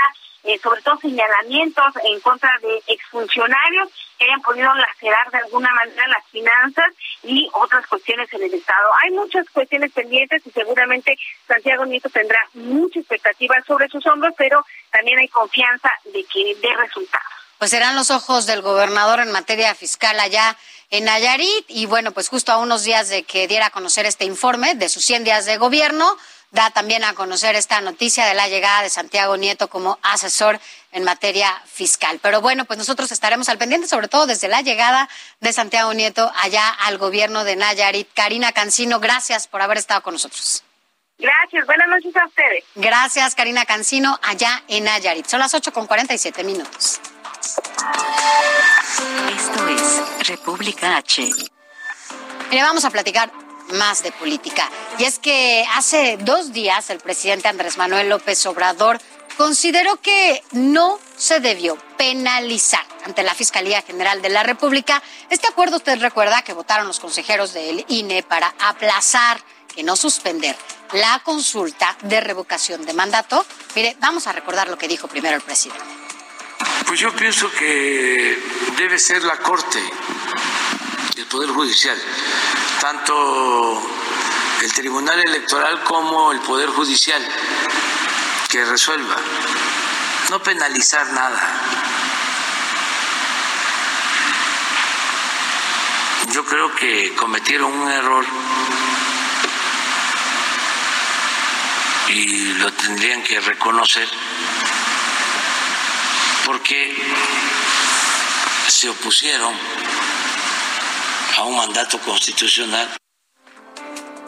eh, sobre todo señalamientos en contra de exfuncionarios que hayan podido lacerar de alguna manera las finanzas y otras cuestiones en el Estado. Hay muchas cuestiones pendientes y seguramente Santiago Nieto tendrá mucha expectativa sobre sus hombros, pero también hay confianza de que dé resultados. Pues serán los ojos del gobernador en materia fiscal allá en Nayarit y bueno, pues justo a unos días de que diera a conocer este informe de sus 100 días de gobierno, da también a conocer esta noticia de la llegada de Santiago Nieto como asesor en materia fiscal. Pero bueno, pues nosotros estaremos al pendiente, sobre todo desde la llegada de Santiago Nieto allá al gobierno de Nayarit. Karina Cancino, gracias por haber estado con nosotros. Gracias, buenas noches a ustedes. Gracias, Karina Cancino, allá en Nayarit. Son las 8 con 47 minutos. Esto es República H. Mire, vamos a platicar más de política. Y es que hace dos días el presidente Andrés Manuel López Obrador consideró que no se debió penalizar ante la Fiscalía General de la República este acuerdo. Usted recuerda que votaron los consejeros del INE para aplazar, que no suspender, la consulta de revocación de mandato. Mire, vamos a recordar lo que dijo primero el presidente. Pues yo pienso que debe ser la Corte, Poder Judicial, tanto el Tribunal Electoral como el Poder Judicial que resuelva, no penalizar nada. Yo creo que cometieron un error y lo tendrían que reconocer porque se opusieron a un mandato constitucional.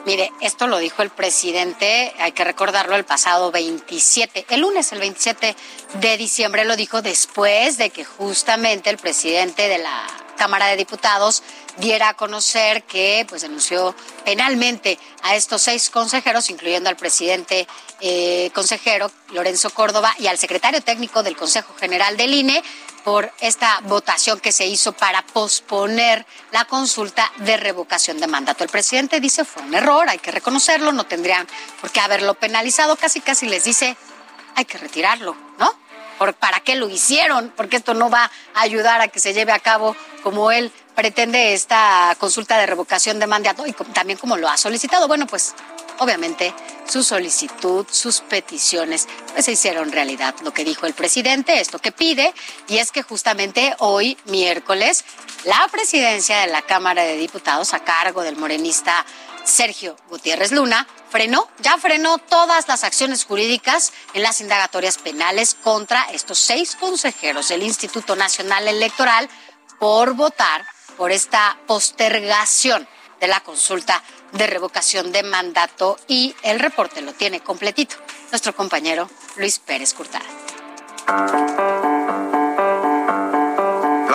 Mire, esto lo dijo el presidente, hay que recordarlo, el pasado 27, el lunes, el 27 de diciembre, lo dijo después de que justamente el presidente de la Cámara de Diputados diera a conocer que pues denunció penalmente a estos seis consejeros, incluyendo al presidente eh, consejero Lorenzo Córdoba y al secretario técnico del Consejo General del INE por esta votación que se hizo para posponer la consulta de revocación de mandato. El presidente dice fue un error, hay que reconocerlo, no tendrían por qué haberlo penalizado, casi casi les dice hay que retirarlo. ¿Por, ¿Para qué lo hicieron? Porque esto no va a ayudar a que se lleve a cabo como él pretende esta consulta de revocación de mandato y también como lo ha solicitado. Bueno, pues obviamente su solicitud, sus peticiones, pues se hicieron realidad. Lo que dijo el presidente, esto que pide, y es que justamente hoy, miércoles, la presidencia de la Cámara de Diputados a cargo del morenista Sergio Gutiérrez Luna frenó, ya frenó todas las acciones jurídicas en las indagatorias penales contra estos seis consejeros del Instituto Nacional Electoral por votar por esta postergación de la consulta de revocación de mandato y el reporte lo tiene completito nuestro compañero Luis Pérez Curtada.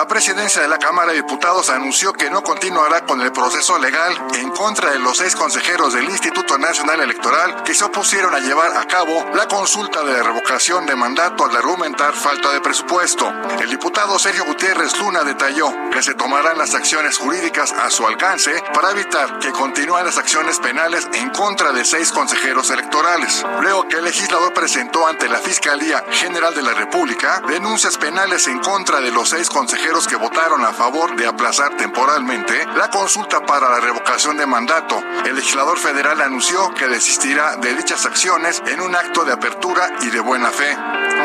La presidencia de la Cámara de Diputados anunció que no continuará con el proceso legal en contra de los seis consejeros del Instituto Nacional Electoral que se opusieron a llevar a cabo la consulta de revocación de mandato al argumentar falta de presupuesto. El diputado Sergio Gutiérrez Luna detalló que se tomarán las acciones jurídicas a su alcance para evitar que continúen las acciones penales en contra de seis consejeros electorales. Luego que el legislador presentó ante la Fiscalía General de la República denuncias penales en contra de los seis consejeros que votaron a favor de aplazar temporalmente la consulta para la revocación de mandato. El legislador federal anunció que desistirá de dichas acciones en un acto de apertura y de buena fe.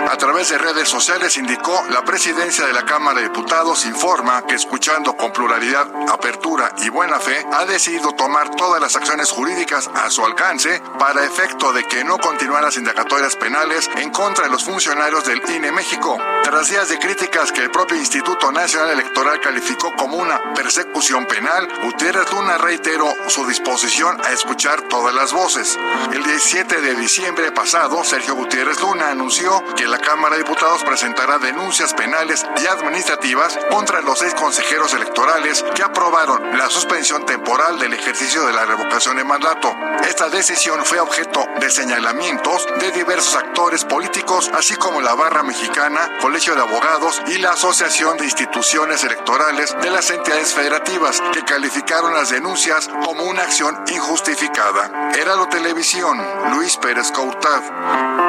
A través de redes sociales indicó la presidencia de la Cámara de Diputados informa que escuchando con pluralidad, apertura y buena fe, ha decidido tomar todas las acciones jurídicas a su alcance para efecto de que no continúen las indagatorias penales en contra de los funcionarios del INE México. Tras días de críticas que el propio Instituto Nacional Electoral calificó como una persecución penal, Gutiérrez Luna reiteró su disposición a escuchar todas las voces. El 17 de diciembre pasado, Sergio Gutiérrez Luna anunció que la Cámara de Diputados presentará denuncias penales y administrativas contra los seis consejeros electorales que aprobaron la suspensión temporal del ejercicio de la revocación de mandato. Esta decisión fue objeto de señalamientos de diversos actores políticos, así como la Barra Mexicana, Colegio de Abogados y la Asociación de Instituciones Electorales de las entidades federativas, que calificaron las denuncias como una acción injustificada. Heraldo Televisión, Luis Pérez Coutad.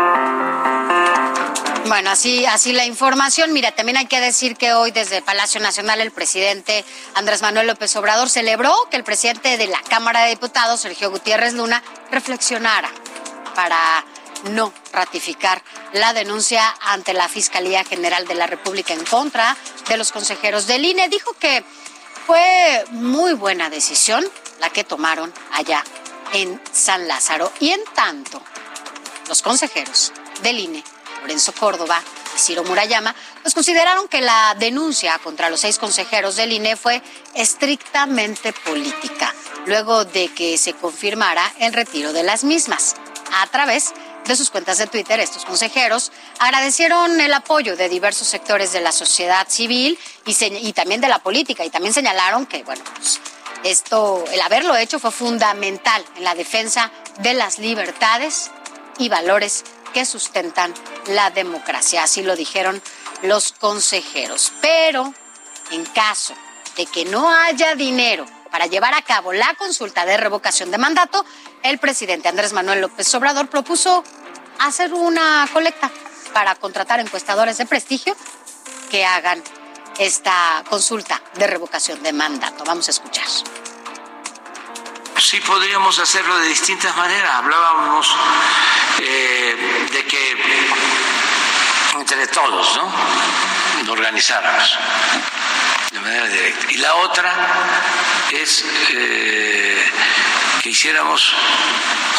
Bueno, así, así la información. Mira, también hay que decir que hoy desde Palacio Nacional el presidente Andrés Manuel López Obrador celebró que el presidente de la Cámara de Diputados, Sergio Gutiérrez Luna, reflexionara para no ratificar la denuncia ante la Fiscalía General de la República en contra de los consejeros del INE. Dijo que fue muy buena decisión la que tomaron allá en San Lázaro. Y en tanto, los consejeros del INE Lorenzo Córdoba y Ciro Murayama, pues consideraron que la denuncia contra los seis consejeros del INE fue estrictamente política, luego de que se confirmara el retiro de las mismas. A través de sus cuentas de Twitter, estos consejeros agradecieron el apoyo de diversos sectores de la sociedad civil y, también de la política, y también señalaron que, bueno, pues, Esto, el haberlo hecho fue fundamental en la defensa de las libertades y valores que sustentan la democracia. Así lo dijeron los consejeros. Pero en caso de que no haya dinero para llevar a cabo la consulta de revocación de mandato, el presidente Andrés Manuel López Obrador propuso hacer una colecta para contratar encuestadores de prestigio que hagan esta consulta de revocación de mandato. Vamos a escuchar. Sí podríamos hacerlo de distintas maneras. Hablábamos eh, de que entre todos, ¿no? Organizáramos de manera directa. Y la otra es eh, que hiciéramos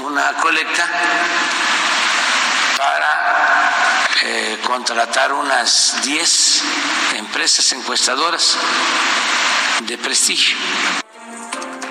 una colecta para eh, contratar unas 10 empresas encuestadoras de prestigio.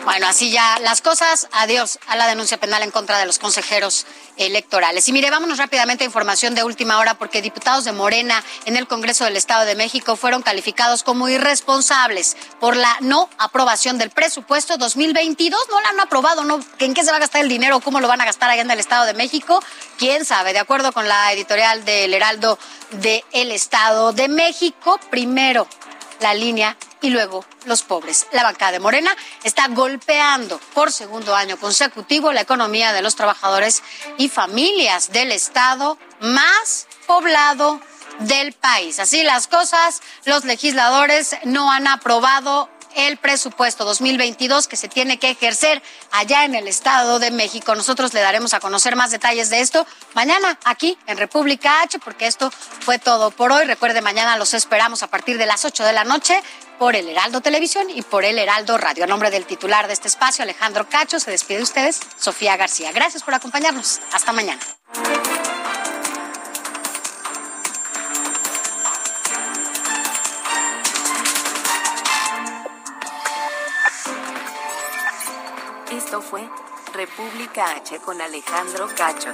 Bueno, así ya las cosas. Adiós a la denuncia penal en contra de los consejeros electorales. Y mire, vámonos rápidamente a información de última hora porque diputados de Morena en el Congreso del Estado de México fueron calificados como irresponsables por la no aprobación del presupuesto 2022. No la han aprobado, ¿no? ¿En qué se va a gastar el dinero? ¿Cómo lo van a gastar allá en el Estado de México? ¿Quién sabe? De acuerdo con la editorial del Heraldo del Estado de México, primero la línea y luego los pobres. La bancada de Morena está golpeando por segundo año consecutivo la economía de los trabajadores y familias del Estado más poblado del país. Así las cosas, los legisladores no han aprobado el presupuesto 2022 que se tiene que ejercer allá en el Estado de México. Nosotros le daremos a conocer más detalles de esto mañana aquí en República H, porque esto fue todo por hoy. Recuerde, mañana los esperamos a partir de las 8 de la noche por el Heraldo Televisión y por el Heraldo Radio. A nombre del titular de este espacio, Alejandro Cacho, se despide de ustedes, Sofía García. Gracias por acompañarnos. Hasta mañana. Esto fue República H con Alejandro Cacho.